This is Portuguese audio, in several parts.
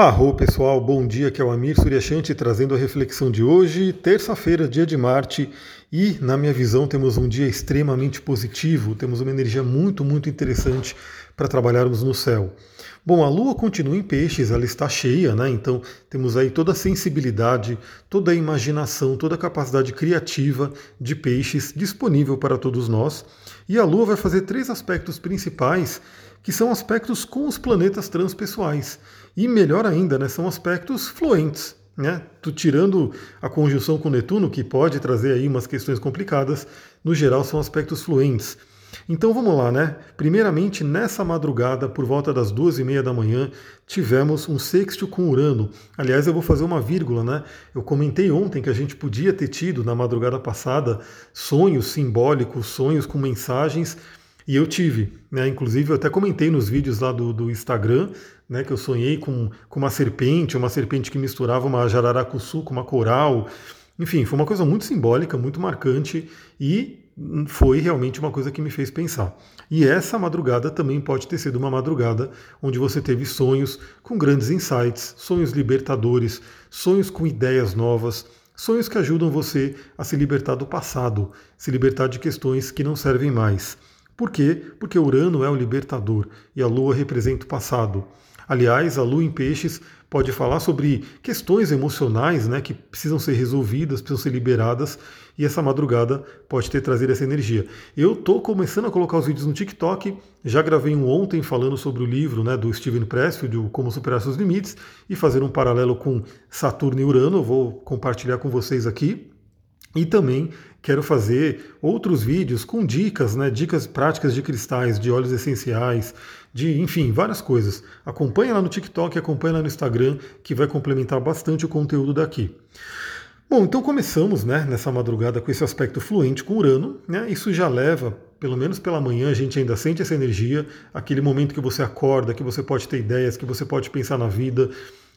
Arro pessoal, bom dia, que é o Amir Suryashanti trazendo a reflexão de hoje, terça-feira, dia de Marte, e na minha visão temos um dia extremamente positivo, temos uma energia muito, muito interessante para trabalharmos no céu. Bom, a Lua continua em peixes, ela está cheia, né? Então temos aí toda a sensibilidade, toda a imaginação, toda a capacidade criativa de peixes disponível para todos nós. E a Lua vai fazer três aspectos principais que são aspectos com os planetas transpessoais. E melhor ainda, né, são aspectos fluentes. Né? Tirando a conjunção com Netuno, que pode trazer aí umas questões complicadas, no geral são aspectos fluentes. Então vamos lá, né? Primeiramente, nessa madrugada, por volta das duas e meia da manhã, tivemos um sexto com Urano. Aliás, eu vou fazer uma vírgula, né? Eu comentei ontem que a gente podia ter tido na madrugada passada sonhos simbólicos, sonhos com mensagens e eu tive, né? Inclusive eu até comentei nos vídeos lá do, do Instagram, né? Que eu sonhei com, com uma serpente, uma serpente que misturava uma jararacuçu com uma coral. Enfim, foi uma coisa muito simbólica, muito marcante e foi realmente uma coisa que me fez pensar. E essa madrugada também pode ter sido uma madrugada onde você teve sonhos com grandes insights, sonhos libertadores, sonhos com ideias novas, sonhos que ajudam você a se libertar do passado, se libertar de questões que não servem mais. Por quê? Porque Urano é o libertador e a Lua representa o passado. Aliás, a Lua em Peixes pode falar sobre questões emocionais né, que precisam ser resolvidas, precisam ser liberadas, e essa madrugada pode ter trazido essa energia. Eu estou começando a colocar os vídeos no TikTok, já gravei um ontem falando sobre o livro né, do Steven Pressfield, Como Superar Seus Limites, e fazer um paralelo com Saturno e Urano, eu vou compartilhar com vocês aqui. E também quero fazer outros vídeos com dicas, né, dicas práticas de cristais, de óleos essenciais, de, enfim, várias coisas. Acompanhe lá no TikTok, acompanhe lá no Instagram, que vai complementar bastante o conteúdo daqui. Bom, então começamos né, nessa madrugada com esse aspecto fluente com Urano. Né, isso já leva, pelo menos pela manhã, a gente ainda sente essa energia, aquele momento que você acorda, que você pode ter ideias, que você pode pensar na vida,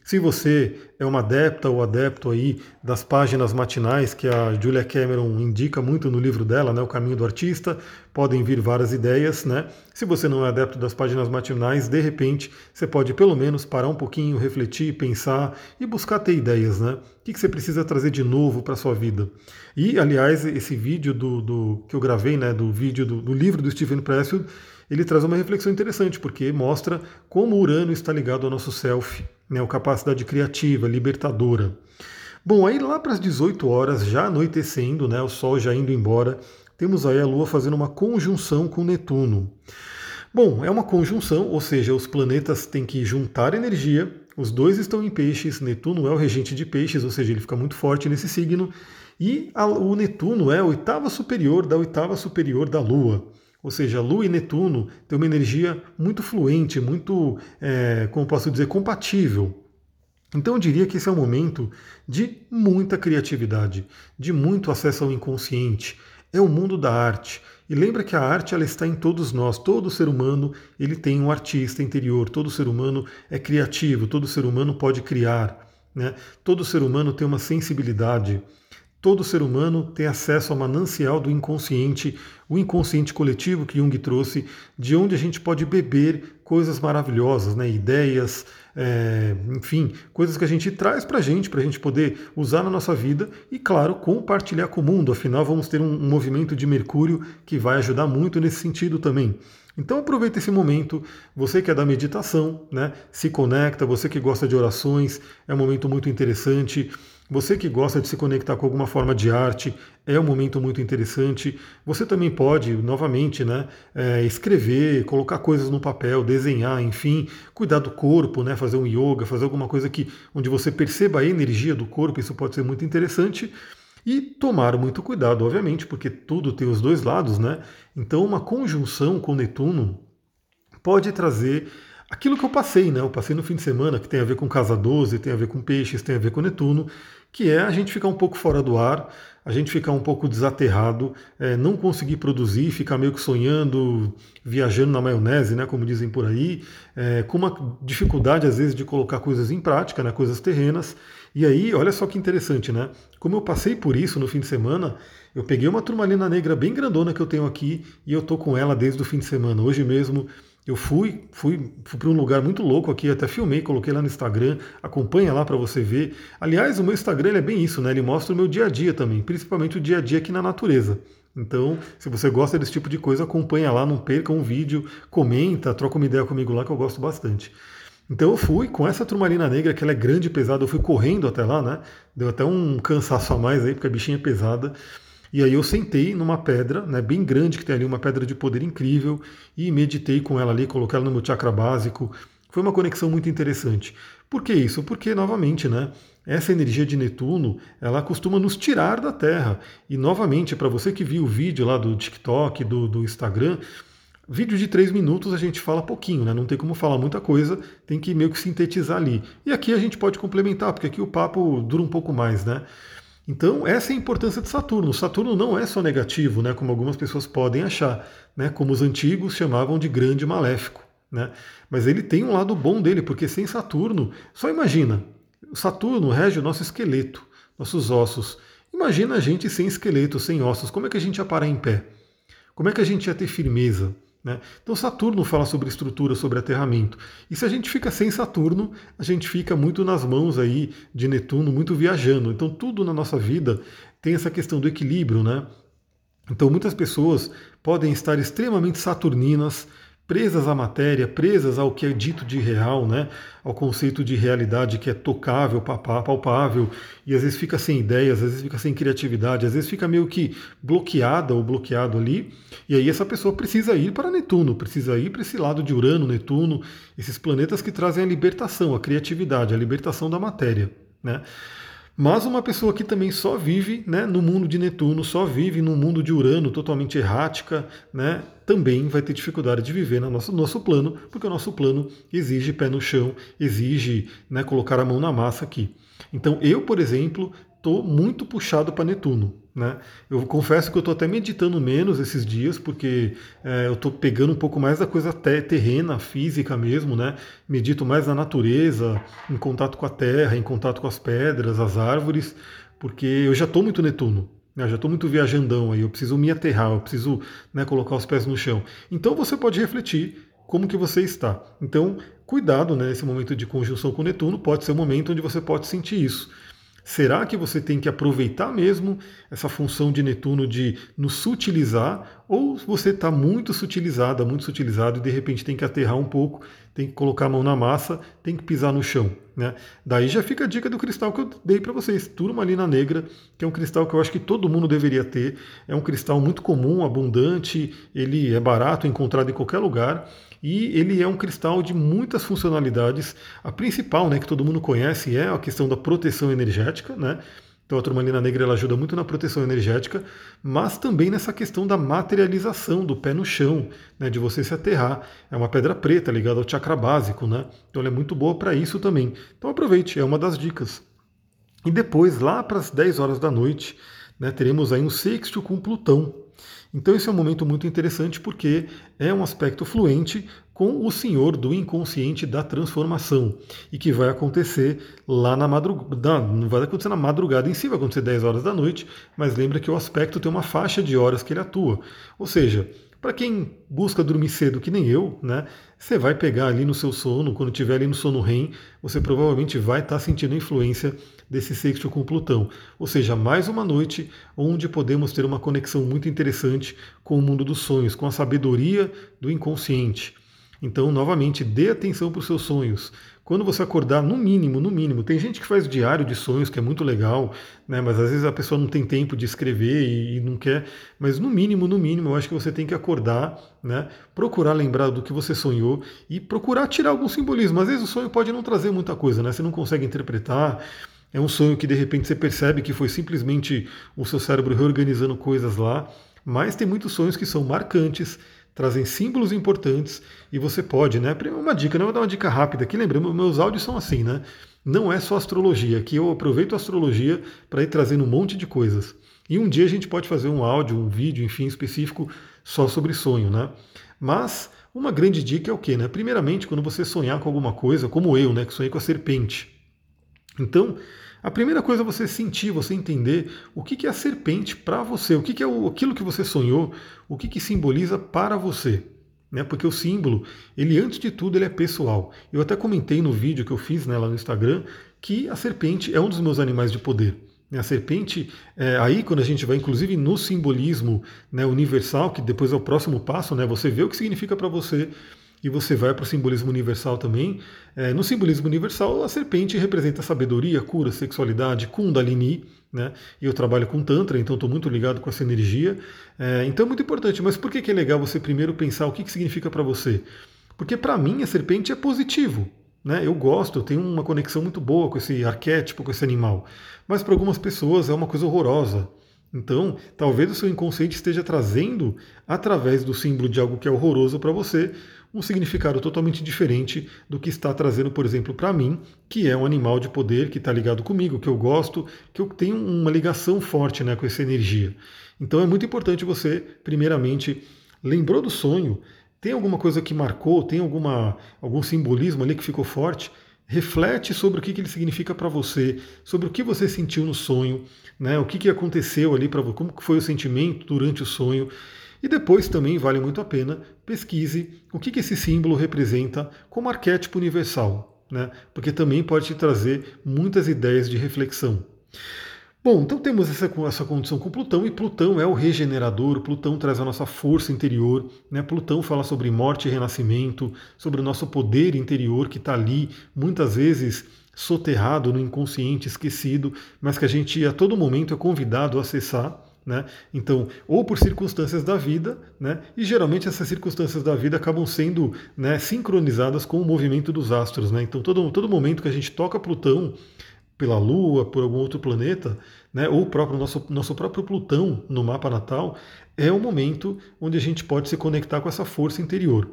se você é uma adepta ou adepto aí das páginas matinais que a Julia Cameron indica muito no livro dela, né, O Caminho do Artista, podem vir várias ideias, né? Se você não é adepto das páginas matinais, de repente você pode pelo menos parar um pouquinho, refletir, pensar e buscar ter ideias, né? O que você precisa trazer de novo para sua vida? E, aliás, esse vídeo do, do que eu gravei, né, do vídeo do, do livro do Stephen Pressfield, ele traz uma reflexão interessante, porque mostra como o Urano está ligado ao nosso self, né, capacidade criativa, libertadora. Bom, aí lá para as 18 horas, já anoitecendo, né, o Sol já indo embora, temos aí a Lua fazendo uma conjunção com Netuno. Bom, é uma conjunção, ou seja, os planetas têm que juntar energia, os dois estão em peixes, Netuno é o regente de peixes, ou seja, ele fica muito forte nesse signo, e a, o Netuno é a oitava superior da oitava superior da Lua. Ou seja, Lua e Netuno têm uma energia muito fluente, muito, é, como posso dizer, compatível. Então eu diria que esse é um momento de muita criatividade, de muito acesso ao inconsciente. É o mundo da arte. E lembra que a arte ela está em todos nós. Todo ser humano ele tem um artista interior. Todo ser humano é criativo. Todo ser humano pode criar. Né? Todo ser humano tem uma sensibilidade. Todo ser humano tem acesso ao manancial do inconsciente, o inconsciente coletivo que Jung trouxe, de onde a gente pode beber coisas maravilhosas, né? ideias, é, enfim, coisas que a gente traz para a gente, para a gente poder usar na nossa vida e, claro, compartilhar com o mundo. Afinal, vamos ter um, movimento de Mercúrio que vai ajudar muito nesse sentido também. Então aproveita esse momento, você que é da meditação, né? Se conecta, você que gosta de orações, é um momento muito interessante. Você que gosta de se conectar com alguma forma de arte, é um momento muito interessante. Você também pode, novamente, né, é, escrever, colocar coisas no papel, desenhar, enfim, cuidar do corpo, né, fazer um yoga, fazer alguma coisa que, onde você perceba a energia do corpo, isso pode ser muito interessante. E tomar muito cuidado, obviamente, porque tudo tem os dois lados, né? Então, uma conjunção com Netuno pode trazer aquilo que eu passei, né? Eu passei no fim de semana, que tem a ver com Casa 12, tem a ver com Peixes, tem a ver com Netuno, que é a gente ficar um pouco fora do ar, a gente ficar um pouco desaterrado, é, não conseguir produzir, ficar meio que sonhando, viajando na maionese, né, como dizem por aí, é, com uma dificuldade às vezes de colocar coisas em prática, né, coisas terrenas. E aí, olha só que interessante, né? Como eu passei por isso no fim de semana, eu peguei uma turmalina negra bem grandona que eu tenho aqui e eu tô com ela desde o fim de semana. Hoje mesmo Eu fui, fui, fui para um lugar muito louco aqui, até filmei, coloquei lá no Instagram, acompanha lá para você ver. Aliás, o meu Instagram é bem isso, né? Ele mostra o meu dia a dia também, principalmente o dia a dia aqui na natureza. Então, se você gosta desse tipo de coisa, acompanha lá, não perca um vídeo, comenta, troca uma ideia comigo lá que eu gosto bastante. Então eu fui com essa turmalina negra, que ela é grande e pesada, eu fui correndo até lá, né? Deu até um cansaço a mais aí, porque a bichinha é pesada. E aí eu sentei numa pedra, né, bem grande, que tem ali uma pedra de poder incrível, e meditei com ela ali, coloquei ela no meu chakra básico. Foi uma conexão muito interessante. Por que isso? Porque, novamente, né, essa energia de Netuno, ela costuma nos tirar da Terra. E, novamente, para você que viu o vídeo lá do TikTok, do, do Instagram, Vídeo de três minutos a gente fala pouquinho, né? Não tem como falar muita coisa, tem que meio que sintetizar ali. E aqui a gente pode complementar, porque aqui o papo dura um pouco mais, né? Então, essa é a importância de Saturno. Saturno não é só negativo, né, como algumas pessoas podem achar, né, como os antigos chamavam de grande maléfico. Né? Mas ele tem um lado bom dele, porque sem Saturno, só imagina, Saturno rege o nosso esqueleto, nossos ossos. Imagina a gente sem esqueleto, sem ossos, como é que a gente ia parar em pé? Como é que a gente ia ter firmeza? Né? Então Saturno fala sobre estrutura, sobre aterramento. E se a gente fica sem Saturno, a gente fica muito nas mãos aí de Netuno, muito viajando. Então tudo na nossa vida tem essa questão do equilíbrio, né? Então muitas pessoas podem estar extremamente saturninas, presas à matéria, presas ao que é dito de real, né? ao conceito de realidade que é tocável, palpável, e às vezes fica sem ideias, às vezes fica sem criatividade, às vezes fica meio que bloqueada ou bloqueado ali, e aí essa pessoa precisa ir para Netuno, precisa ir para esse lado de Urano, Netuno, esses planetas que trazem a libertação, a criatividade, a libertação da matéria. Né? Mas uma pessoa que também só vive né, no mundo de Netuno, só vive no mundo de Urano, totalmente errática, né, também vai ter dificuldade de viver no nosso, nosso plano, porque o nosso plano exige pé no chão, exige né, colocar a mão na massa aqui. Então eu, por exemplo, estou muito puxado para Netuno. Né? Eu confesso que eu estou até meditando menos esses dias, porque é, eu estou pegando um pouco mais da coisa terrena, física mesmo, né? Medito mais na natureza, em contato com a terra, em contato com as pedras, as árvores, porque eu já estou muito Netuno. Né? Eu já estou muito viajandão aí, eu preciso me aterrar, eu preciso né, colocar os pés no chão. Então você pode refletir como que você está. Então, cuidado, né? Momento de conjunção com Netuno pode ser um momento onde você pode sentir isso. Será que você tem que aproveitar mesmo essa função de Netuno de nos sutilizar? Ou você está muito sutilizada, muito sutilizado e de repente tem que aterrar um pouco, tem que colocar a mão na massa, tem que pisar no chão? Né? Daí já fica a dica do cristal que eu dei para vocês, turmalina negra, que é um cristal que eu acho que todo mundo deveria ter. É um cristal muito comum, abundante, ele é barato, encontrado em qualquer lugar e ele é um cristal de muitas funcionalidades. A principal, né, que todo mundo conhece, é a questão da proteção energética, né? Então a turmalina negra ela ajuda muito na proteção energética, mas também nessa questão da materialização do pé no chão, né, de você se aterrar. É uma pedra preta ligada ao chakra básico, né? Então ela é muito boa para isso também. Então aproveite, é uma das dicas. E depois, lá para as 10 horas da noite, né, teremos aí um sexto com Plutão. Então esse é um momento muito interessante porque é um aspecto fluente com o Senhor do inconsciente da transformação e que vai acontecer lá na madrugada, não vai acontecer na madrugada em si, vai acontecer 10 horas da noite, mas lembra que o aspecto tem uma faixa de horas que ele atua. Ou seja, para quem busca dormir cedo, que nem eu, né? Você vai pegar ali no seu sono, quando estiver ali no sono REM, você provavelmente vai estar tá sentindo a influência desse sexto com Plutão. Ou seja, mais uma noite onde podemos ter uma conexão muito interessante com o mundo dos sonhos, com a sabedoria do inconsciente. Então, novamente, dê atenção para os seus sonhos. Quando você acordar, no mínimo, no mínimo, tem gente que faz diário de sonhos, que é muito legal, né? Mas às vezes a pessoa não tem tempo de escrever e, e não quer. Mas no mínimo, no mínimo, eu acho que você tem que acordar, né? Procurar lembrar do que você sonhou e procurar tirar algum simbolismo. Às vezes o sonho pode não trazer muita coisa, né? Você não consegue interpretar. É um sonho que de repente você percebe que foi simplesmente o seu cérebro reorganizando coisas lá. Mas tem muitos sonhos que são marcantes, trazem símbolos importantes e você pode, né? Uma dica, né? Vou dar uma dica rápida aqui. Lembrando, meus áudios são assim, né? Não é só astrologia. Aqui eu aproveito a astrologia para ir trazendo um monte de coisas. E um dia a gente pode fazer um áudio, um vídeo, enfim, específico só sobre sonho, né? Mas uma grande dica é o quê, né? Primeiramente, quando você sonhar com alguma coisa, como eu, né? Que sonhei com a serpente. Então, a primeira coisa é você sentir, você entender o que é a serpente para você, o que é aquilo que você sonhou, o que, simboliza para você. né? Porque o símbolo, ele antes de tudo, ele é pessoal. Eu até comentei no vídeo que eu fiz né, lá no Instagram que a serpente é um dos meus animais de poder. A serpente, é, aí quando a gente vai inclusive no simbolismo né, universal, que depois é o próximo passo, né, você vê o que significa para você e você vai para o simbolismo universal também. É, no simbolismo universal, a serpente representa sabedoria, cura, sexualidade, kundalini, né? E eu trabalho com Tantra, então estou muito ligado com essa energia. É, então é muito importante. Mas por que, que é legal você primeiro pensar o que, que significa para você? Porque para mim a serpente é positivo. Né? Eu gosto, eu tenho uma conexão muito boa com esse arquétipo, com esse animal. Mas para algumas pessoas é uma coisa horrorosa. Então, talvez o seu inconsciente esteja trazendo, através do símbolo de algo que é horroroso para você, um significado totalmente diferente do que está trazendo, por exemplo, para mim, que é um animal de poder que está ligado comigo, que eu gosto, que eu tenho uma ligação forte né, com essa energia. Então é muito importante você, primeiramente, lembrou do sonho, tem alguma coisa que marcou, tem alguma, algum simbolismo ali que ficou forte, reflete sobre o que, que ele significa para você, sobre o que você sentiu no sonho, né, o que, que aconteceu ali para você, como foi o sentimento durante o sonho. E depois também vale muito a pena pesquise o que, esse símbolo representa como arquétipo universal, né? porque também pode te trazer muitas ideias de reflexão. Bom, então temos essa, essa condição com Plutão, e Plutão é o regenerador, Plutão traz a nossa força interior, né? Plutão fala sobre morte e renascimento, sobre o nosso poder interior que está ali, muitas vezes soterrado no inconsciente, esquecido, mas que a gente a todo momento é convidado a acessar. Né? Então, ou por circunstâncias da vida, né? e geralmente essas circunstâncias da vida acabam sendo né, sincronizadas com o movimento dos astros. Né? Então, todo, todo momento que a gente toca Plutão pela Lua, por algum outro planeta, né, ou o próprio nosso, nosso próprio Plutão no mapa natal, é o momento onde a gente pode se conectar com essa força interior,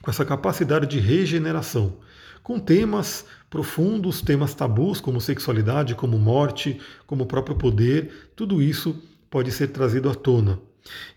com essa capacidade de regeneração, com temas profundos, temas tabus como sexualidade, como morte, como o próprio poder, tudo isso pode ser trazido à tona.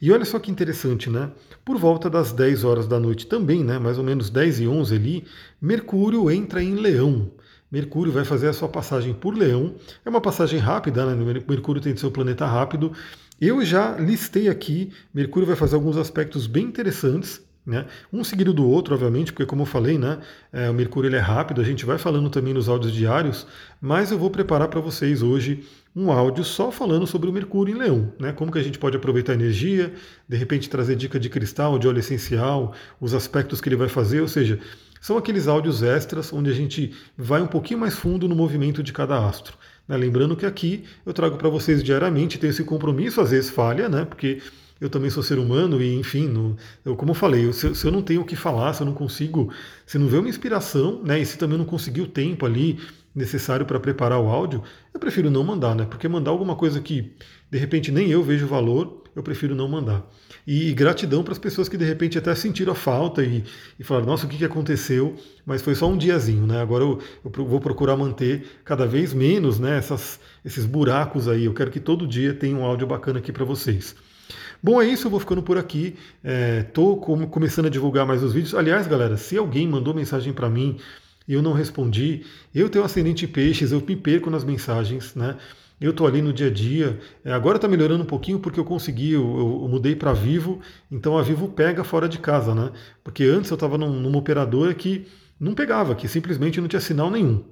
E olha só que interessante, né? Por volta das 10 horas da noite também, né? mais ou menos 10 e 11 ali, Mercúrio entra em Leão. Mercúrio vai fazer a sua passagem por Leão. É uma passagem rápida, né? Mercúrio tem seu planeta rápido. Eu já listei aqui, Mercúrio vai fazer alguns aspectos bem interessantes né? Um seguido do outro, obviamente, porque como eu falei, né, é, o Mercúrio ele é rápido, a gente vai falando também nos áudios diários, mas eu vou preparar para vocês hoje um áudio só falando sobre o Mercúrio em Leão, né? Como que a gente pode aproveitar a energia, de repente trazer dica de cristal, de óleo essencial, os aspectos que ele vai fazer, ou seja, são aqueles áudios extras onde a gente vai um pouquinho mais fundo no movimento de cada astro. Né? Lembrando que aqui eu trago para vocês diariamente, tenho esse compromisso, às vezes falha, né? Porque eu também sou ser humano e, enfim, no, eu, como eu falei, eu, se, se, eu não tenho o que falar, se eu não consigo, se não vê uma inspiração, né, e se também não conseguir o tempo ali necessário para preparar o áudio, eu prefiro não mandar, né, porque mandar alguma coisa que de repente nem eu vejo valor, eu prefiro não mandar. E gratidão para as pessoas que de repente até sentiram a falta e, e falaram, nossa, o que, que aconteceu? Mas foi só um diazinho, né? Agora eu, eu vou procurar manter cada vez menos né, essas, esses buracos aí. Eu quero que todo dia tenha um áudio bacana aqui para vocês. Bom, é isso, eu vou ficando por aqui. Estou é, começando a divulgar mais os vídeos. Aliás, galera, se alguém mandou mensagem para mim eu não respondi, eu tenho ascendente peixes, eu me perco nas mensagens, né? Eu estou ali no dia a dia. É, agora está melhorando um pouquinho porque eu consegui, eu, eu mudei para Vivo, então a Vivo pega fora de casa, né? Porque antes eu estava num, numa operadora que não pegava, que simplesmente não tinha sinal nenhum.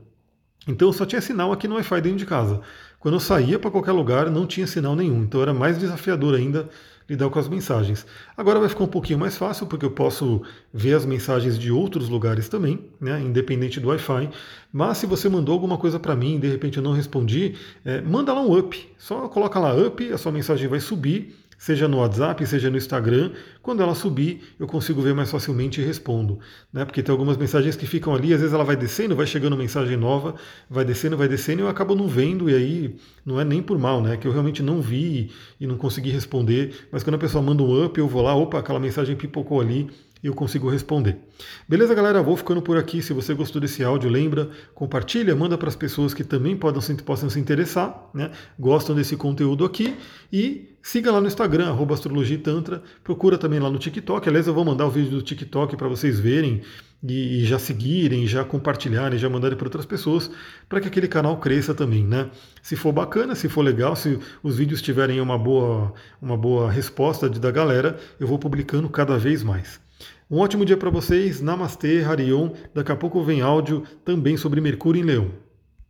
Então eu só tinha sinal aqui no Wi-Fi dentro de casa. Quando eu saía para qualquer lugar, não tinha sinal nenhum. Então era mais desafiador ainda lidar com as mensagens. Agora vai ficar um pouquinho mais fácil, porque eu posso ver as mensagens de outros lugares também, né, independente do Wi-Fi. Mas se você mandou alguma coisa para mim e de repente eu não respondi, é, manda lá um up. Só coloca lá up, a sua mensagem vai subir seja no WhatsApp, seja no Instagram. Quando ela subir, eu consigo ver mais facilmente e respondo. Né? Porque tem algumas mensagens que ficam ali, às vezes ela vai descendo, vai chegando mensagem nova, vai descendo, vai descendo, e eu acabo não vendo, e aí não é nem por mal, né? Que eu realmente não vi e não consegui responder. Mas quando a pessoa manda um up, eu vou lá, opa, aquela mensagem pipocou ali, e eu consigo responder. Beleza, galera? Vou ficando por aqui. Se você gostou desse áudio, lembra, compartilha, manda para as pessoas que também podem, possam se interessar, né? gostam desse conteúdo aqui e siga lá no Instagram, arroba astrologitantra, procura também lá no TikTok. Aliás, eu vou mandar o vídeo do TikTok para vocês verem e já seguirem, já compartilharem, já mandarem para outras pessoas, para que aquele canal cresça também, né? Se for bacana, se for legal, se os vídeos tiverem uma boa, uma boa resposta da galera, eu vou publicando cada vez mais. Um ótimo dia para vocês. Namastê, Harion. Daqui a pouco vem áudio também sobre Mercúrio em Leão.